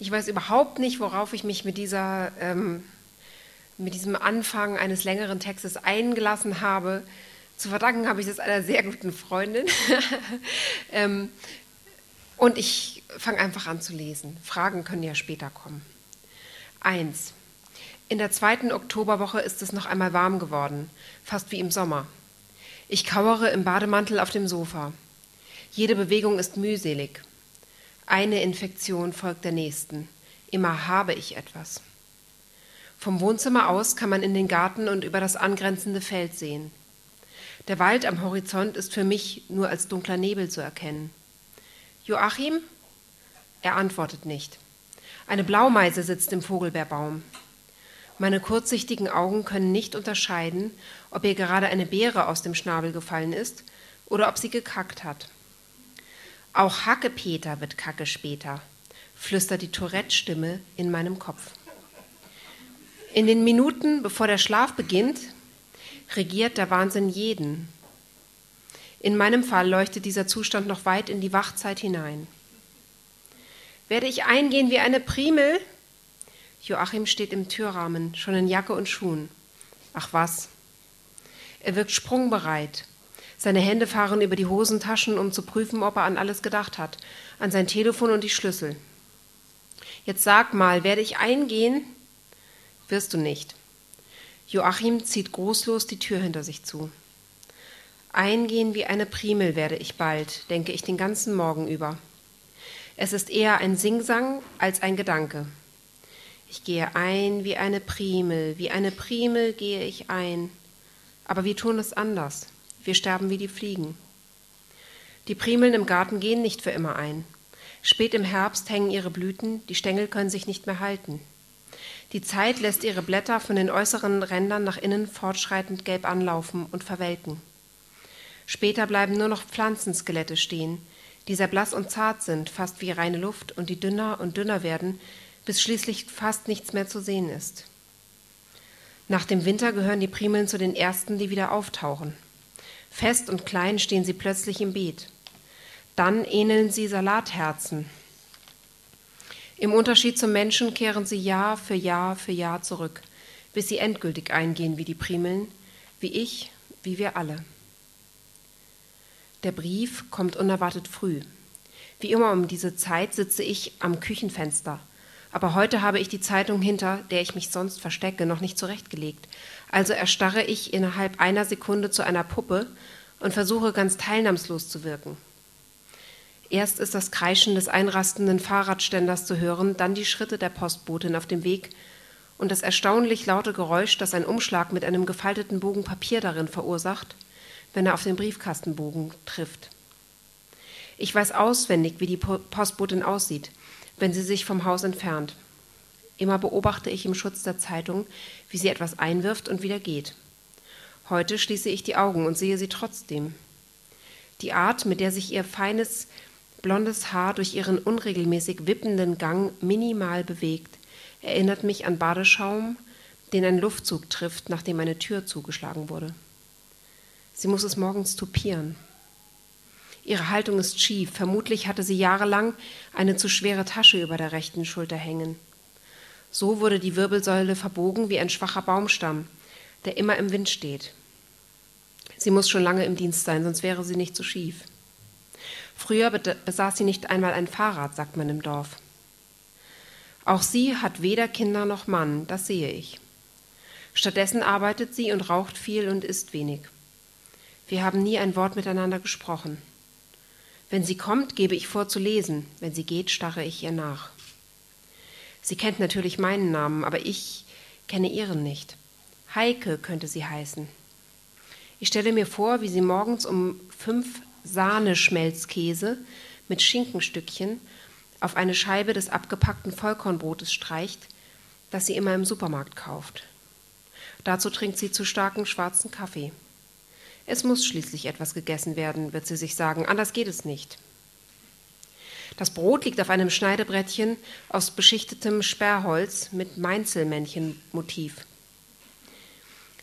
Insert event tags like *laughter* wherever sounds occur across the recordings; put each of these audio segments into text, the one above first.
Ich weiß überhaupt nicht, worauf ich mich mit, dieser, ähm, mit diesem Anfang eines längeren Textes eingelassen habe. Zu verdanken habe ich das einer sehr guten Freundin. *laughs* ähm, und ich fange einfach an zu lesen. Fragen können ja später kommen. Eins. In der zweiten Oktoberwoche ist es noch einmal warm geworden, fast wie im Sommer. Ich kauere im Bademantel auf dem Sofa. Jede Bewegung ist mühselig. Eine Infektion folgt der nächsten. Immer habe ich etwas. Vom Wohnzimmer aus kann man in den Garten und über das angrenzende Feld sehen. Der Wald am Horizont ist für mich nur als dunkler Nebel zu erkennen. Joachim? Er antwortet nicht. Eine Blaumeise sitzt im Vogelbeerbaum. Meine kurzsichtigen Augen können nicht unterscheiden, ob ihr gerade eine Beere aus dem Schnabel gefallen ist oder ob sie gekackt hat. Auch Hackepeter wird Kacke später, flüstert die Tourette-Stimme in meinem Kopf. In den Minuten, bevor der Schlaf beginnt, regiert der Wahnsinn jeden. In meinem Fall leuchtet dieser Zustand noch weit in die Wachzeit hinein. Werde ich eingehen wie eine Primel? Joachim steht im Türrahmen, schon in Jacke und Schuhen. Ach was. Er wirkt sprungbereit, seine Hände fahren über die Hosentaschen, um zu prüfen, ob er an alles gedacht hat, an sein Telefon und die Schlüssel. Jetzt sag mal, werde ich eingehen? Wirst du nicht. Joachim zieht großlos die Tür hinter sich zu. Eingehen wie eine Primel werde ich bald, denke ich den ganzen Morgen über. Es ist eher ein Singsang als ein Gedanke. Ich gehe ein wie eine Primel, wie eine Primel gehe ich ein. Aber wir tun es anders. Wir sterben wie die Fliegen. Die Primeln im Garten gehen nicht für immer ein. Spät im Herbst hängen ihre Blüten, die Stängel können sich nicht mehr halten. Die Zeit lässt ihre Blätter von den äußeren Rändern nach innen fortschreitend gelb anlaufen und verwelken. Später bleiben nur noch Pflanzenskelette stehen, die sehr blass und zart sind, fast wie reine Luft, und die dünner und dünner werden, bis schließlich fast nichts mehr zu sehen ist. Nach dem Winter gehören die Primeln zu den ersten, die wieder auftauchen. Fest und klein stehen sie plötzlich im Beet. Dann ähneln sie Salatherzen. Im Unterschied zum Menschen kehren sie Jahr für Jahr für Jahr zurück, bis sie endgültig eingehen wie die Primeln, wie ich, wie wir alle. Der Brief kommt unerwartet früh. Wie immer um diese Zeit sitze ich am Küchenfenster. Aber heute habe ich die Zeitung, hinter der ich mich sonst verstecke, noch nicht zurechtgelegt. Also erstarre ich innerhalb einer Sekunde zu einer Puppe und versuche ganz teilnahmslos zu wirken. Erst ist das Kreischen des einrastenden Fahrradständers zu hören, dann die Schritte der Postbotin auf dem Weg und das erstaunlich laute Geräusch, das ein Umschlag mit einem gefalteten Bogen Papier darin verursacht, wenn er auf den Briefkastenbogen trifft. Ich weiß auswendig, wie die Postbotin aussieht, wenn sie sich vom Haus entfernt. Immer beobachte ich im Schutz der Zeitung, wie sie etwas einwirft und wieder geht. Heute schließe ich die Augen und sehe sie trotzdem. Die Art, mit der sich ihr feines, blondes Haar durch ihren unregelmäßig wippenden Gang minimal bewegt, erinnert mich an Badeschaum, den ein Luftzug trifft, nachdem eine Tür zugeschlagen wurde. Sie muss es morgens tupieren. Ihre Haltung ist schief. Vermutlich hatte sie jahrelang eine zu schwere Tasche über der rechten Schulter hängen. So wurde die Wirbelsäule verbogen wie ein schwacher Baumstamm, der immer im Wind steht. Sie muss schon lange im Dienst sein, sonst wäre sie nicht so schief. Früher besaß sie nicht einmal ein Fahrrad, sagt man im Dorf. Auch sie hat weder Kinder noch Mann, das sehe ich. Stattdessen arbeitet sie und raucht viel und isst wenig. Wir haben nie ein Wort miteinander gesprochen. Wenn sie kommt, gebe ich vor zu lesen, wenn sie geht, starre ich ihr nach. Sie kennt natürlich meinen Namen, aber ich kenne ihren nicht. Heike könnte sie heißen. Ich stelle mir vor, wie sie morgens um fünf Sahneschmelzkäse mit Schinkenstückchen auf eine Scheibe des abgepackten Vollkornbrotes streicht, das sie immer im Supermarkt kauft. Dazu trinkt sie zu starken schwarzen Kaffee. Es muss schließlich etwas gegessen werden, wird sie sich sagen, anders geht es nicht. Das Brot liegt auf einem Schneidebrettchen aus beschichtetem Sperrholz mit Mainzelmännchenmotiv.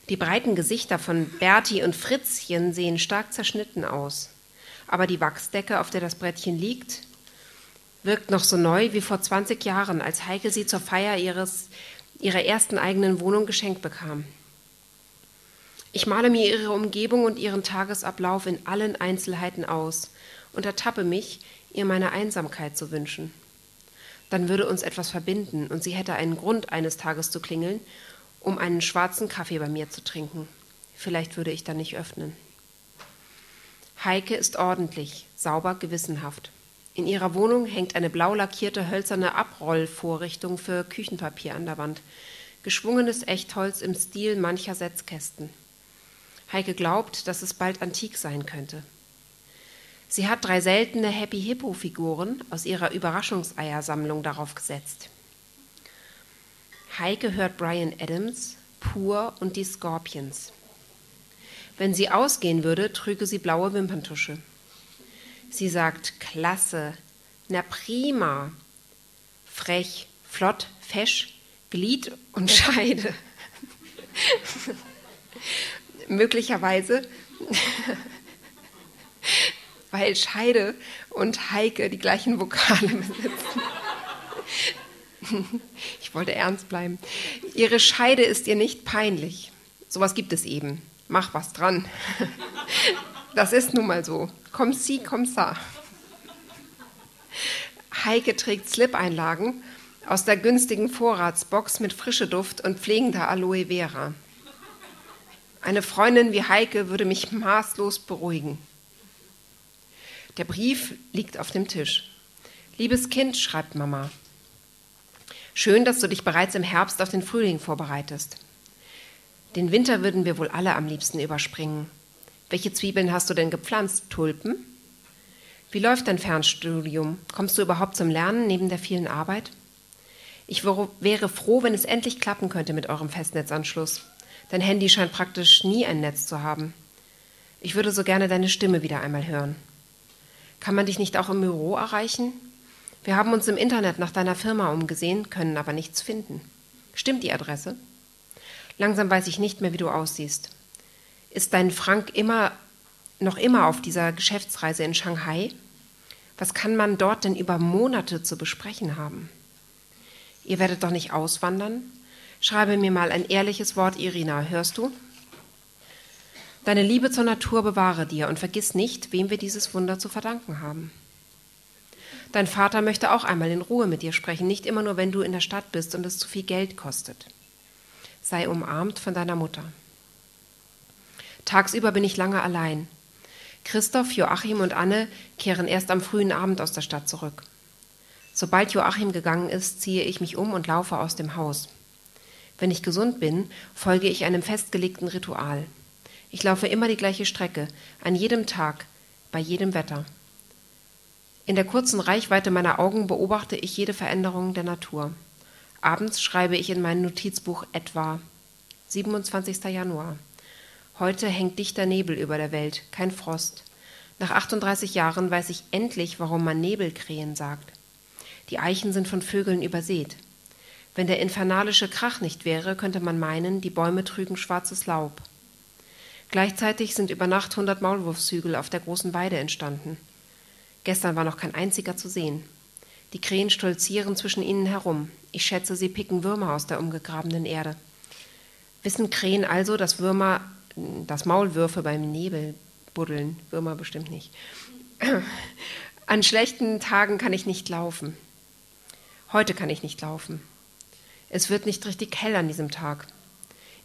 Die breiten Gesichter von Berti und Fritzchen sehen stark zerschnitten aus, aber die Wachsdecke, auf der das Brettchen liegt, wirkt noch so neu wie vor 20 Jahren, als Heike sie zur Feier ihres, ihrer ersten eigenen Wohnung geschenkt bekam. Ich male mir ihre Umgebung und ihren Tagesablauf in allen Einzelheiten aus und ertappe mich, ihr meine Einsamkeit zu wünschen. Dann würde uns etwas verbinden und sie hätte einen Grund, eines Tages zu klingeln, um einen schwarzen Kaffee bei mir zu trinken. Vielleicht würde ich dann nicht öffnen. Heike ist ordentlich, sauber, gewissenhaft. In ihrer Wohnung hängt eine blau lackierte hölzerne Abrollvorrichtung für Küchenpapier an der Wand. Geschwungenes Echtholz im Stil mancher Setzkästen. Heike glaubt, dass es bald antik sein könnte. Sie hat drei seltene Happy Hippo Figuren aus ihrer Überraschungseiersammlung darauf gesetzt. Heike hört Brian Adams, Pur und die Scorpions. Wenn sie ausgehen würde, trüge sie blaue Wimperntusche. Sie sagt klasse, na prima, frech, flott, fesch, Glied und *laughs* Scheide. Möglicherweise, *laughs* weil Scheide und Heike die gleichen Vokale besitzen. *laughs* Ich wollte ernst bleiben. Ihre Scheide ist ihr nicht peinlich. Sowas gibt es eben. Mach was dran. *laughs* Das ist nun mal so. Komm sie, komm sa. Heike trägt Slip-Einlagen aus der günstigen Vorratsbox mit frische Duft und pflegender Aloe Vera. Eine Freundin wie Heike würde mich maßlos beruhigen. Der Brief liegt auf dem Tisch. Liebes Kind, schreibt Mama. Schön, dass du dich bereits im Herbst auf den Frühling vorbereitest. Den Winter würden wir wohl alle am liebsten überspringen. Welche Zwiebeln hast du denn gepflanzt? Tulpen? Wie läuft dein Fernstudium? Kommst du überhaupt zum Lernen neben der vielen Arbeit? Ich wäre froh, wenn es endlich klappen könnte mit eurem Festnetzanschluss. Dein Handy scheint praktisch nie ein Netz zu haben. Ich würde so gerne deine Stimme wieder einmal hören. Kann man dich nicht auch im Büro erreichen? Wir haben uns im Internet nach deiner Firma umgesehen, können aber nichts finden. Stimmt die Adresse? Langsam weiß ich nicht mehr, wie du aussiehst. Ist dein Frank immer noch immer auf dieser Geschäftsreise in Shanghai? Was kann man dort denn über Monate zu besprechen haben? Ihr werdet doch nicht auswandern? Schreibe mir mal ein ehrliches Wort, Irina, hörst du? Deine Liebe zur Natur bewahre dir und vergiss nicht, wem wir dieses Wunder zu verdanken haben. Dein Vater möchte auch einmal in Ruhe mit dir sprechen, nicht immer nur, wenn du in der Stadt bist und es zu viel Geld kostet. Sei umarmt von deiner Mutter. Tagsüber bin ich lange allein. Christoph, Joachim und Anne kehren erst am frühen Abend aus der Stadt zurück. Sobald Joachim gegangen ist, ziehe ich mich um und laufe aus dem Haus. Wenn ich gesund bin, folge ich einem festgelegten Ritual. Ich laufe immer die gleiche Strecke, an jedem Tag, bei jedem Wetter. In der kurzen Reichweite meiner Augen beobachte ich jede Veränderung der Natur. Abends schreibe ich in mein Notizbuch etwa 27. Januar. Heute hängt dichter Nebel über der Welt, kein Frost. Nach 38 Jahren weiß ich endlich, warum man Nebelkrähen sagt. Die Eichen sind von Vögeln übersät. Wenn der infernalische Krach nicht wäre, könnte man meinen, die Bäume trügen schwarzes Laub. Gleichzeitig sind über Nacht hundert Maulwurfshügel auf der großen Weide entstanden. Gestern war noch kein einziger zu sehen. Die Krähen stolzieren zwischen ihnen herum. Ich schätze, sie picken Würmer aus der umgegrabenen Erde. Wissen Krähen also, dass Würmer, dass Maulwürfe beim Nebel buddeln? Würmer bestimmt nicht. An schlechten Tagen kann ich nicht laufen. Heute kann ich nicht laufen. Es wird nicht richtig hell an diesem Tag.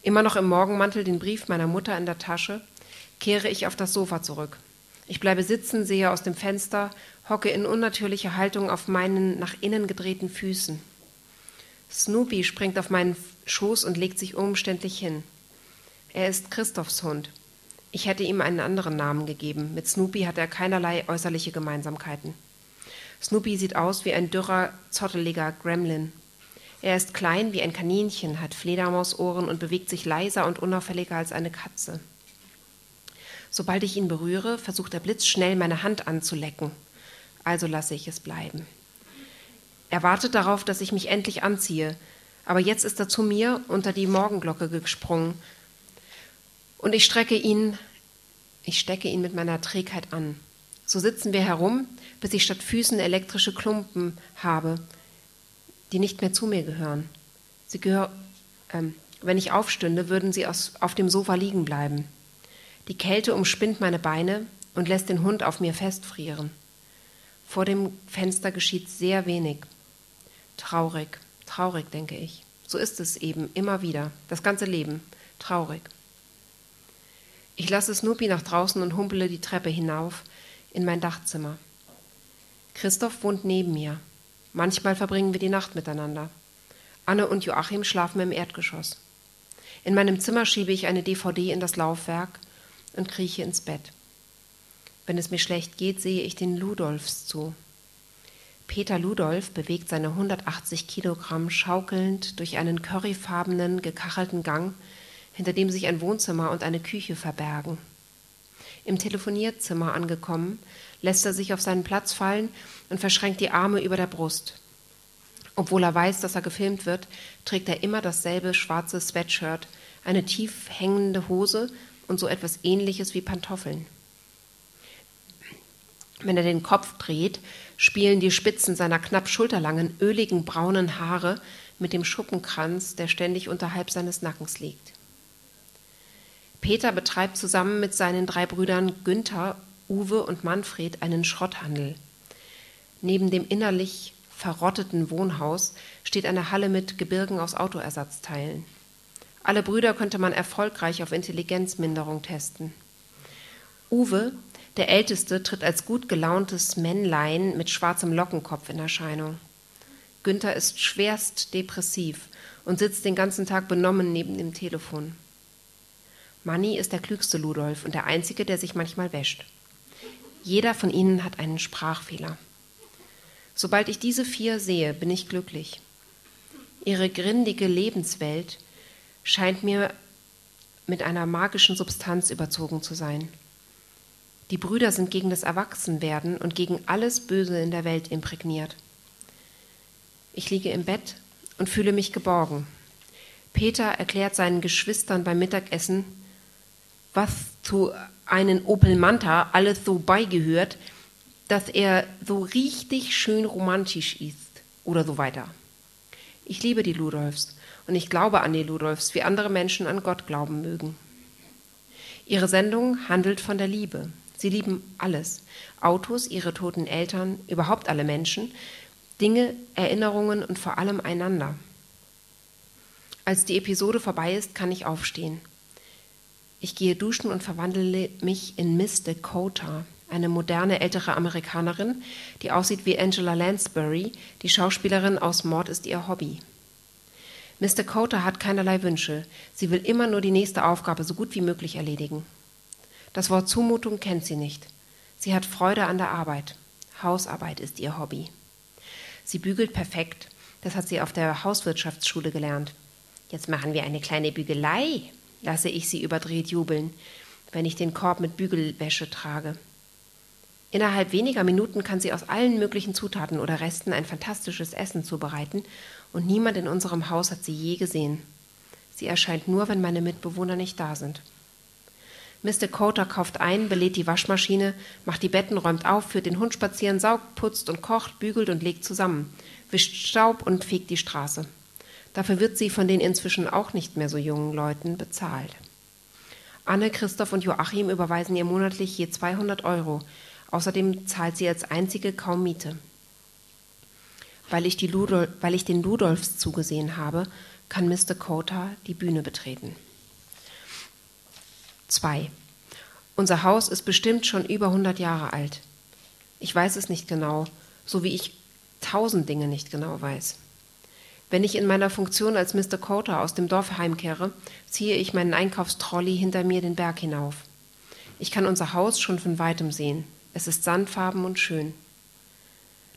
Immer noch im Morgenmantel den Brief meiner Mutter in der Tasche, kehre ich auf das Sofa zurück. Ich bleibe sitzen, sehe aus dem Fenster, hocke in unnatürlicher Haltung auf meinen nach innen gedrehten Füßen. Snoopy springt auf meinen Schoß und legt sich umständlich hin. Er ist Christophs Hund. Ich hätte ihm einen anderen Namen gegeben. Mit Snoopy hat er keinerlei äußerliche Gemeinsamkeiten. Snoopy sieht aus wie ein dürrer, zotteliger Gremlin. Er ist klein wie ein Kaninchen, hat Fledermausohren und bewegt sich leiser und unauffälliger als eine Katze. Sobald ich ihn berühre, versucht er blitzschnell meine Hand anzulecken. Also lasse ich es bleiben. Er wartet darauf, dass ich mich endlich anziehe, aber jetzt ist er zu mir unter die Morgenglocke gesprungen und ich strecke ihn, ich stecke ihn mit meiner Trägheit an. So sitzen wir herum, bis ich statt Füßen elektrische Klumpen habe, die nicht mehr zu mir gehören. Sie gehör, ähm, wenn ich aufstünde, würden sie aus, auf dem Sofa liegen bleiben. Die Kälte umspinnt meine Beine und lässt den Hund auf mir festfrieren. Vor dem Fenster geschieht sehr wenig. Traurig, traurig, denke ich. So ist es eben immer wieder, das ganze Leben, traurig. Ich lasse Snoopy nach draußen und humpele die Treppe hinauf in mein Dachzimmer. Christoph wohnt neben mir. Manchmal verbringen wir die Nacht miteinander. Anne und Joachim schlafen im Erdgeschoss. In meinem Zimmer schiebe ich eine DVD in das Laufwerk und krieche ins Bett. Wenn es mir schlecht geht, sehe ich den Ludolfs zu. Peter Ludolf bewegt seine 180 Kilogramm schaukelnd durch einen curryfarbenen, gekachelten Gang, hinter dem sich ein Wohnzimmer und eine Küche verbergen. Im Telefonierzimmer angekommen, lässt er sich auf seinen Platz fallen und verschränkt die Arme über der Brust. Obwohl er weiß, dass er gefilmt wird, trägt er immer dasselbe schwarze Sweatshirt, eine tief hängende Hose und so etwas ähnliches wie Pantoffeln. Wenn er den Kopf dreht, spielen die Spitzen seiner knapp schulterlangen, öligen braunen Haare mit dem Schuppenkranz, der ständig unterhalb seines Nackens liegt. Peter betreibt zusammen mit seinen drei Brüdern Günther, Uwe und Manfred einen Schrotthandel. Neben dem innerlich verrotteten Wohnhaus steht eine Halle mit Gebirgen aus Autoersatzteilen. Alle Brüder könnte man erfolgreich auf Intelligenzminderung testen. Uwe der Älteste tritt als gut gelauntes Männlein mit schwarzem Lockenkopf in Erscheinung. Günther ist schwerst depressiv und sitzt den ganzen Tag benommen neben dem Telefon. Manni ist der klügste Ludolf und der einzige, der sich manchmal wäscht. Jeder von ihnen hat einen Sprachfehler. Sobald ich diese vier sehe, bin ich glücklich. Ihre grindige Lebenswelt scheint mir mit einer magischen Substanz überzogen zu sein. Die Brüder sind gegen das Erwachsenwerden und gegen alles Böse in der Welt imprägniert. Ich liege im Bett und fühle mich geborgen. Peter erklärt seinen Geschwistern beim Mittagessen, was zu einem Opel Manta alles so beigehört, dass er so richtig schön romantisch ist oder so weiter. Ich liebe die Ludolfs und ich glaube an die Ludolfs, wie andere Menschen an Gott glauben mögen. Ihre Sendung handelt von der Liebe. Sie lieben alles. Autos, ihre toten Eltern, überhaupt alle Menschen, Dinge, Erinnerungen und vor allem einander. Als die Episode vorbei ist, kann ich aufstehen. Ich gehe duschen und verwandle mich in Miss Dakota, eine moderne ältere Amerikanerin, die aussieht wie Angela Lansbury, die Schauspielerin aus Mord ist ihr Hobby. Miss Dakota hat keinerlei Wünsche. Sie will immer nur die nächste Aufgabe so gut wie möglich erledigen. Das Wort Zumutung kennt sie nicht. Sie hat Freude an der Arbeit. Hausarbeit ist ihr Hobby. Sie bügelt perfekt. Das hat sie auf der Hauswirtschaftsschule gelernt. Jetzt machen wir eine kleine Bügelei, lasse ich sie überdreht jubeln, wenn ich den Korb mit Bügelwäsche trage. Innerhalb weniger Minuten kann sie aus allen möglichen Zutaten oder Resten ein fantastisches Essen zubereiten und niemand in unserem Haus hat sie je gesehen. Sie erscheint nur, wenn meine Mitbewohner nicht da sind. Mr. Coter kauft ein, belädt die Waschmaschine, macht die Betten, räumt auf, führt den Hund spazieren, saugt, putzt und kocht, bügelt und legt zusammen, wischt Staub und fegt die Straße. Dafür wird sie von den inzwischen auch nicht mehr so jungen Leuten bezahlt. Anne, Christoph und Joachim überweisen ihr monatlich je 200 Euro. Außerdem zahlt sie als einzige kaum Miete. Weil ich, Ludol weil ich den Ludolfs zugesehen habe, kann Mr. Coter die Bühne betreten. 2. Unser Haus ist bestimmt schon über 100 Jahre alt. Ich weiß es nicht genau, so wie ich tausend Dinge nicht genau weiß. Wenn ich in meiner Funktion als Mr. Coter aus dem Dorf heimkehre, ziehe ich meinen Einkaufstrolley hinter mir den Berg hinauf. Ich kann unser Haus schon von weitem sehen. Es ist sandfarben und schön.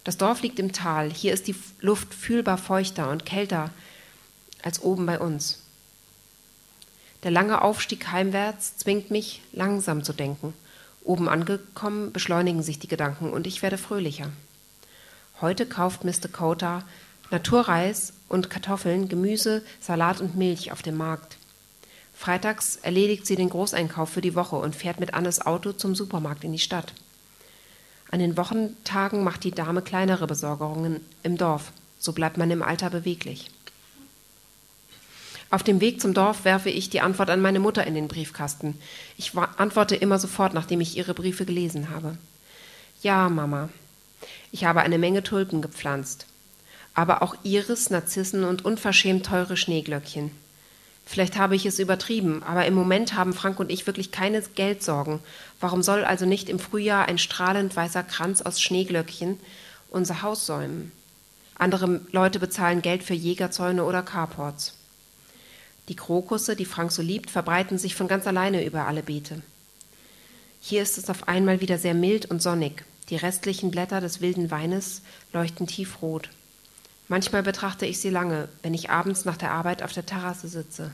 Das Dorf liegt im Tal. Hier ist die Luft fühlbar feuchter und kälter als oben bei uns. Der lange Aufstieg heimwärts zwingt mich, langsam zu denken. Oben angekommen beschleunigen sich die Gedanken und ich werde fröhlicher. Heute kauft Mr. Kota Naturreis und Kartoffeln, Gemüse, Salat und Milch auf dem Markt. Freitags erledigt sie den Großeinkauf für die Woche und fährt mit Annes Auto zum Supermarkt in die Stadt. An den Wochentagen macht die Dame kleinere Besorgungen im Dorf. So bleibt man im Alter beweglich. Auf dem Weg zum Dorf werfe ich die Antwort an meine Mutter in den Briefkasten. Ich antworte immer sofort, nachdem ich ihre Briefe gelesen habe. Ja, Mama, ich habe eine Menge Tulpen gepflanzt, aber auch Iris, Narzissen und unverschämt teure Schneeglöckchen. Vielleicht habe ich es übertrieben, aber im Moment haben Frank und ich wirklich keine Geldsorgen. Warum soll also nicht im Frühjahr ein strahlend weißer Kranz aus Schneeglöckchen unser Haus säumen? Andere Leute bezahlen Geld für Jägerzäune oder Carports. Die Krokusse, die Frank so liebt, verbreiten sich von ganz alleine über alle Beete. Hier ist es auf einmal wieder sehr mild und sonnig. Die restlichen Blätter des wilden Weines leuchten tiefrot. Manchmal betrachte ich sie lange, wenn ich abends nach der Arbeit auf der Terrasse sitze.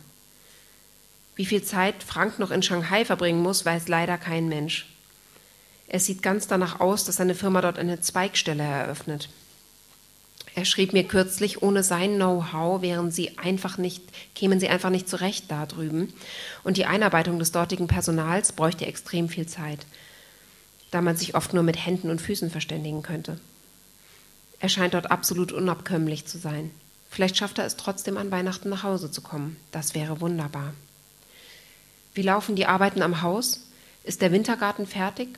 Wie viel Zeit Frank noch in Shanghai verbringen muss, weiß leider kein Mensch. Es sieht ganz danach aus, dass seine Firma dort eine Zweigstelle eröffnet. Er schrieb mir kürzlich, ohne sein Know-how wären sie einfach nicht, kämen sie einfach nicht zurecht da drüben. Und die Einarbeitung des dortigen Personals bräuchte extrem viel Zeit, da man sich oft nur mit Händen und Füßen verständigen könnte. Er scheint dort absolut unabkömmlich zu sein. Vielleicht schafft er es trotzdem an Weihnachten nach Hause zu kommen. Das wäre wunderbar. Wie laufen die Arbeiten am Haus? Ist der Wintergarten fertig?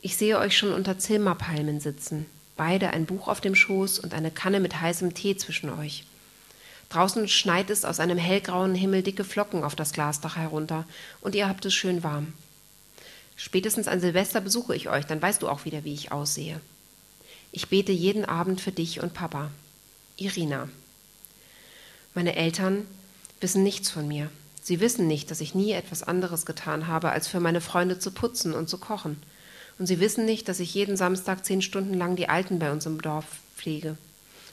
Ich sehe euch schon unter Zilmerpalmen sitzen beide ein Buch auf dem Schoß und eine Kanne mit heißem Tee zwischen euch. Draußen schneit es aus einem hellgrauen Himmel dicke Flocken auf das Glasdach herunter, und ihr habt es schön warm. Spätestens an Silvester besuche ich euch, dann weißt du auch wieder, wie ich aussehe. Ich bete jeden Abend für dich und Papa. Irina. Meine Eltern wissen nichts von mir. Sie wissen nicht, dass ich nie etwas anderes getan habe, als für meine Freunde zu putzen und zu kochen. Und sie wissen nicht, dass ich jeden Samstag zehn Stunden lang die Alten bei uns im Dorf pflege.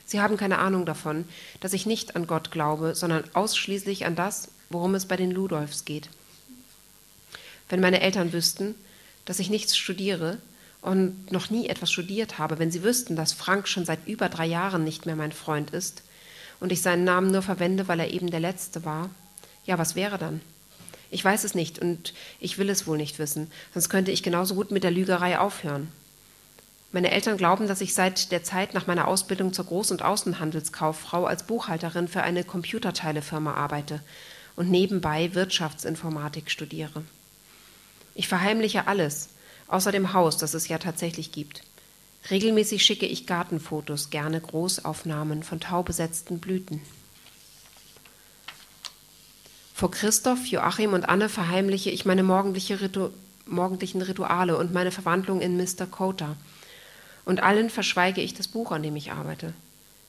Sie haben keine Ahnung davon, dass ich nicht an Gott glaube, sondern ausschließlich an das, worum es bei den Ludolfs geht. Wenn meine Eltern wüssten, dass ich nichts studiere und noch nie etwas studiert habe, wenn sie wüssten, dass Frank schon seit über drei Jahren nicht mehr mein Freund ist und ich seinen Namen nur verwende, weil er eben der Letzte war, ja, was wäre dann? Ich weiß es nicht und ich will es wohl nicht wissen, sonst könnte ich genauso gut mit der Lügerei aufhören. Meine Eltern glauben, dass ich seit der Zeit nach meiner Ausbildung zur Groß- und Außenhandelskauffrau als Buchhalterin für eine Computerteilefirma arbeite und nebenbei Wirtschaftsinformatik studiere. Ich verheimliche alles, außer dem Haus, das es ja tatsächlich gibt. Regelmäßig schicke ich Gartenfotos, gerne Großaufnahmen von taubesetzten Blüten. Vor Christoph, Joachim und Anne verheimliche ich meine morgendliche Ritu morgendlichen Rituale und meine Verwandlung in Mr. Coter. Und allen verschweige ich das Buch, an dem ich arbeite.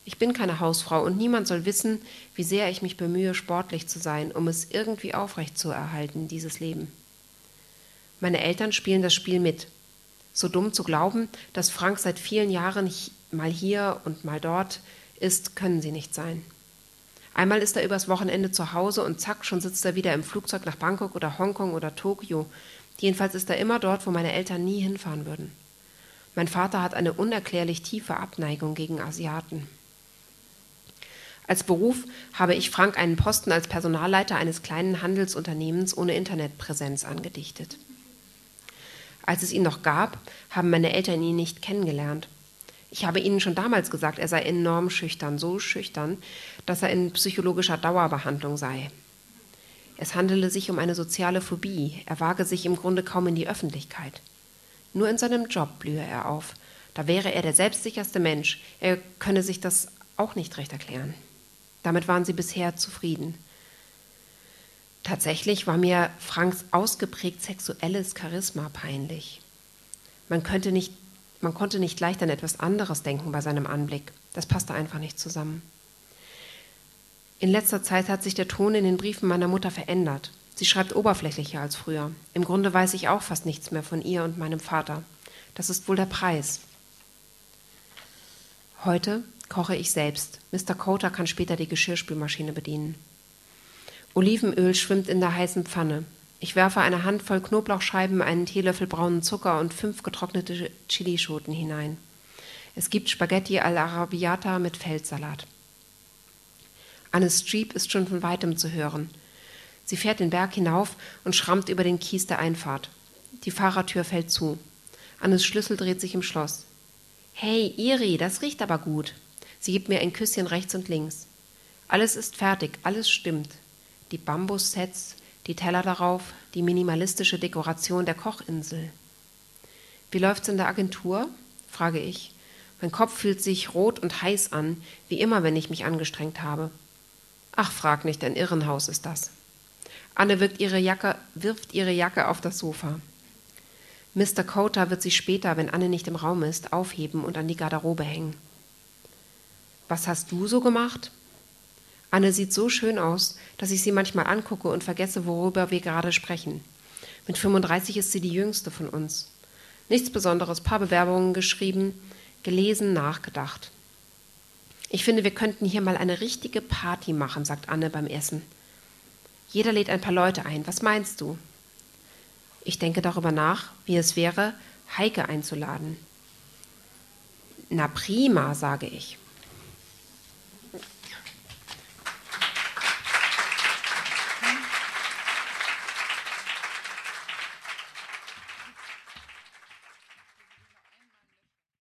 Ich bin keine Hausfrau und niemand soll wissen, wie sehr ich mich bemühe, sportlich zu sein, um es irgendwie aufrecht zu erhalten, dieses Leben. Meine Eltern spielen das Spiel mit. So dumm zu glauben, dass Frank seit vielen Jahren mal hier und mal dort ist, können sie nicht sein. Einmal ist er übers Wochenende zu Hause und zack, schon sitzt er wieder im Flugzeug nach Bangkok oder Hongkong oder Tokio. Jedenfalls ist er immer dort, wo meine Eltern nie hinfahren würden. Mein Vater hat eine unerklärlich tiefe Abneigung gegen Asiaten. Als Beruf habe ich Frank einen Posten als Personalleiter eines kleinen Handelsunternehmens ohne Internetpräsenz angedichtet. Als es ihn noch gab, haben meine Eltern ihn nicht kennengelernt. Ich habe Ihnen schon damals gesagt, er sei enorm schüchtern, so schüchtern, dass er in psychologischer Dauerbehandlung sei. Es handele sich um eine soziale Phobie. Er wage sich im Grunde kaum in die Öffentlichkeit. Nur in seinem Job blühe er auf. Da wäre er der selbstsicherste Mensch. Er könne sich das auch nicht recht erklären. Damit waren sie bisher zufrieden. Tatsächlich war mir Franks ausgeprägt sexuelles Charisma peinlich. Man könnte nicht man konnte nicht leicht an etwas anderes denken bei seinem Anblick. Das passte einfach nicht zusammen. In letzter Zeit hat sich der Ton in den Briefen meiner Mutter verändert. Sie schreibt oberflächlicher als früher. Im Grunde weiß ich auch fast nichts mehr von ihr und meinem Vater. Das ist wohl der Preis. Heute koche ich selbst. Mr. Coter kann später die Geschirrspülmaschine bedienen. Olivenöl schwimmt in der heißen Pfanne. Ich werfe eine Handvoll Knoblauchscheiben, einen Teelöffel braunen Zucker und fünf getrocknete Chilischoten hinein. Es gibt Spaghetti all'Arabiata mit Feldsalat. Anne Streep ist schon von weitem zu hören. Sie fährt den Berg hinauf und schrammt über den Kies der Einfahrt. Die Fahrertür fällt zu. Annes Schlüssel dreht sich im Schloss. Hey, Iri, das riecht aber gut. Sie gibt mir ein Küsschen rechts und links. Alles ist fertig, alles stimmt. Die Bambussets, die Teller darauf, die minimalistische Dekoration der Kochinsel. Wie läuft's in der Agentur? frage ich. Mein Kopf fühlt sich rot und heiß an, wie immer, wenn ich mich angestrengt habe. Ach, frag nicht, ein Irrenhaus ist das. Anne wirft ihre Jacke, wirft ihre Jacke auf das Sofa. Mr. Coter wird sie später, wenn Anne nicht im Raum ist, aufheben und an die Garderobe hängen. Was hast du so gemacht? Anne sieht so schön aus, dass ich sie manchmal angucke und vergesse, worüber wir gerade sprechen. Mit 35 ist sie die jüngste von uns. Nichts Besonderes, paar Bewerbungen geschrieben, gelesen, nachgedacht. Ich finde, wir könnten hier mal eine richtige Party machen, sagt Anne beim Essen. Jeder lädt ein paar Leute ein. Was meinst du? Ich denke darüber nach, wie es wäre, Heike einzuladen. Na prima, sage ich.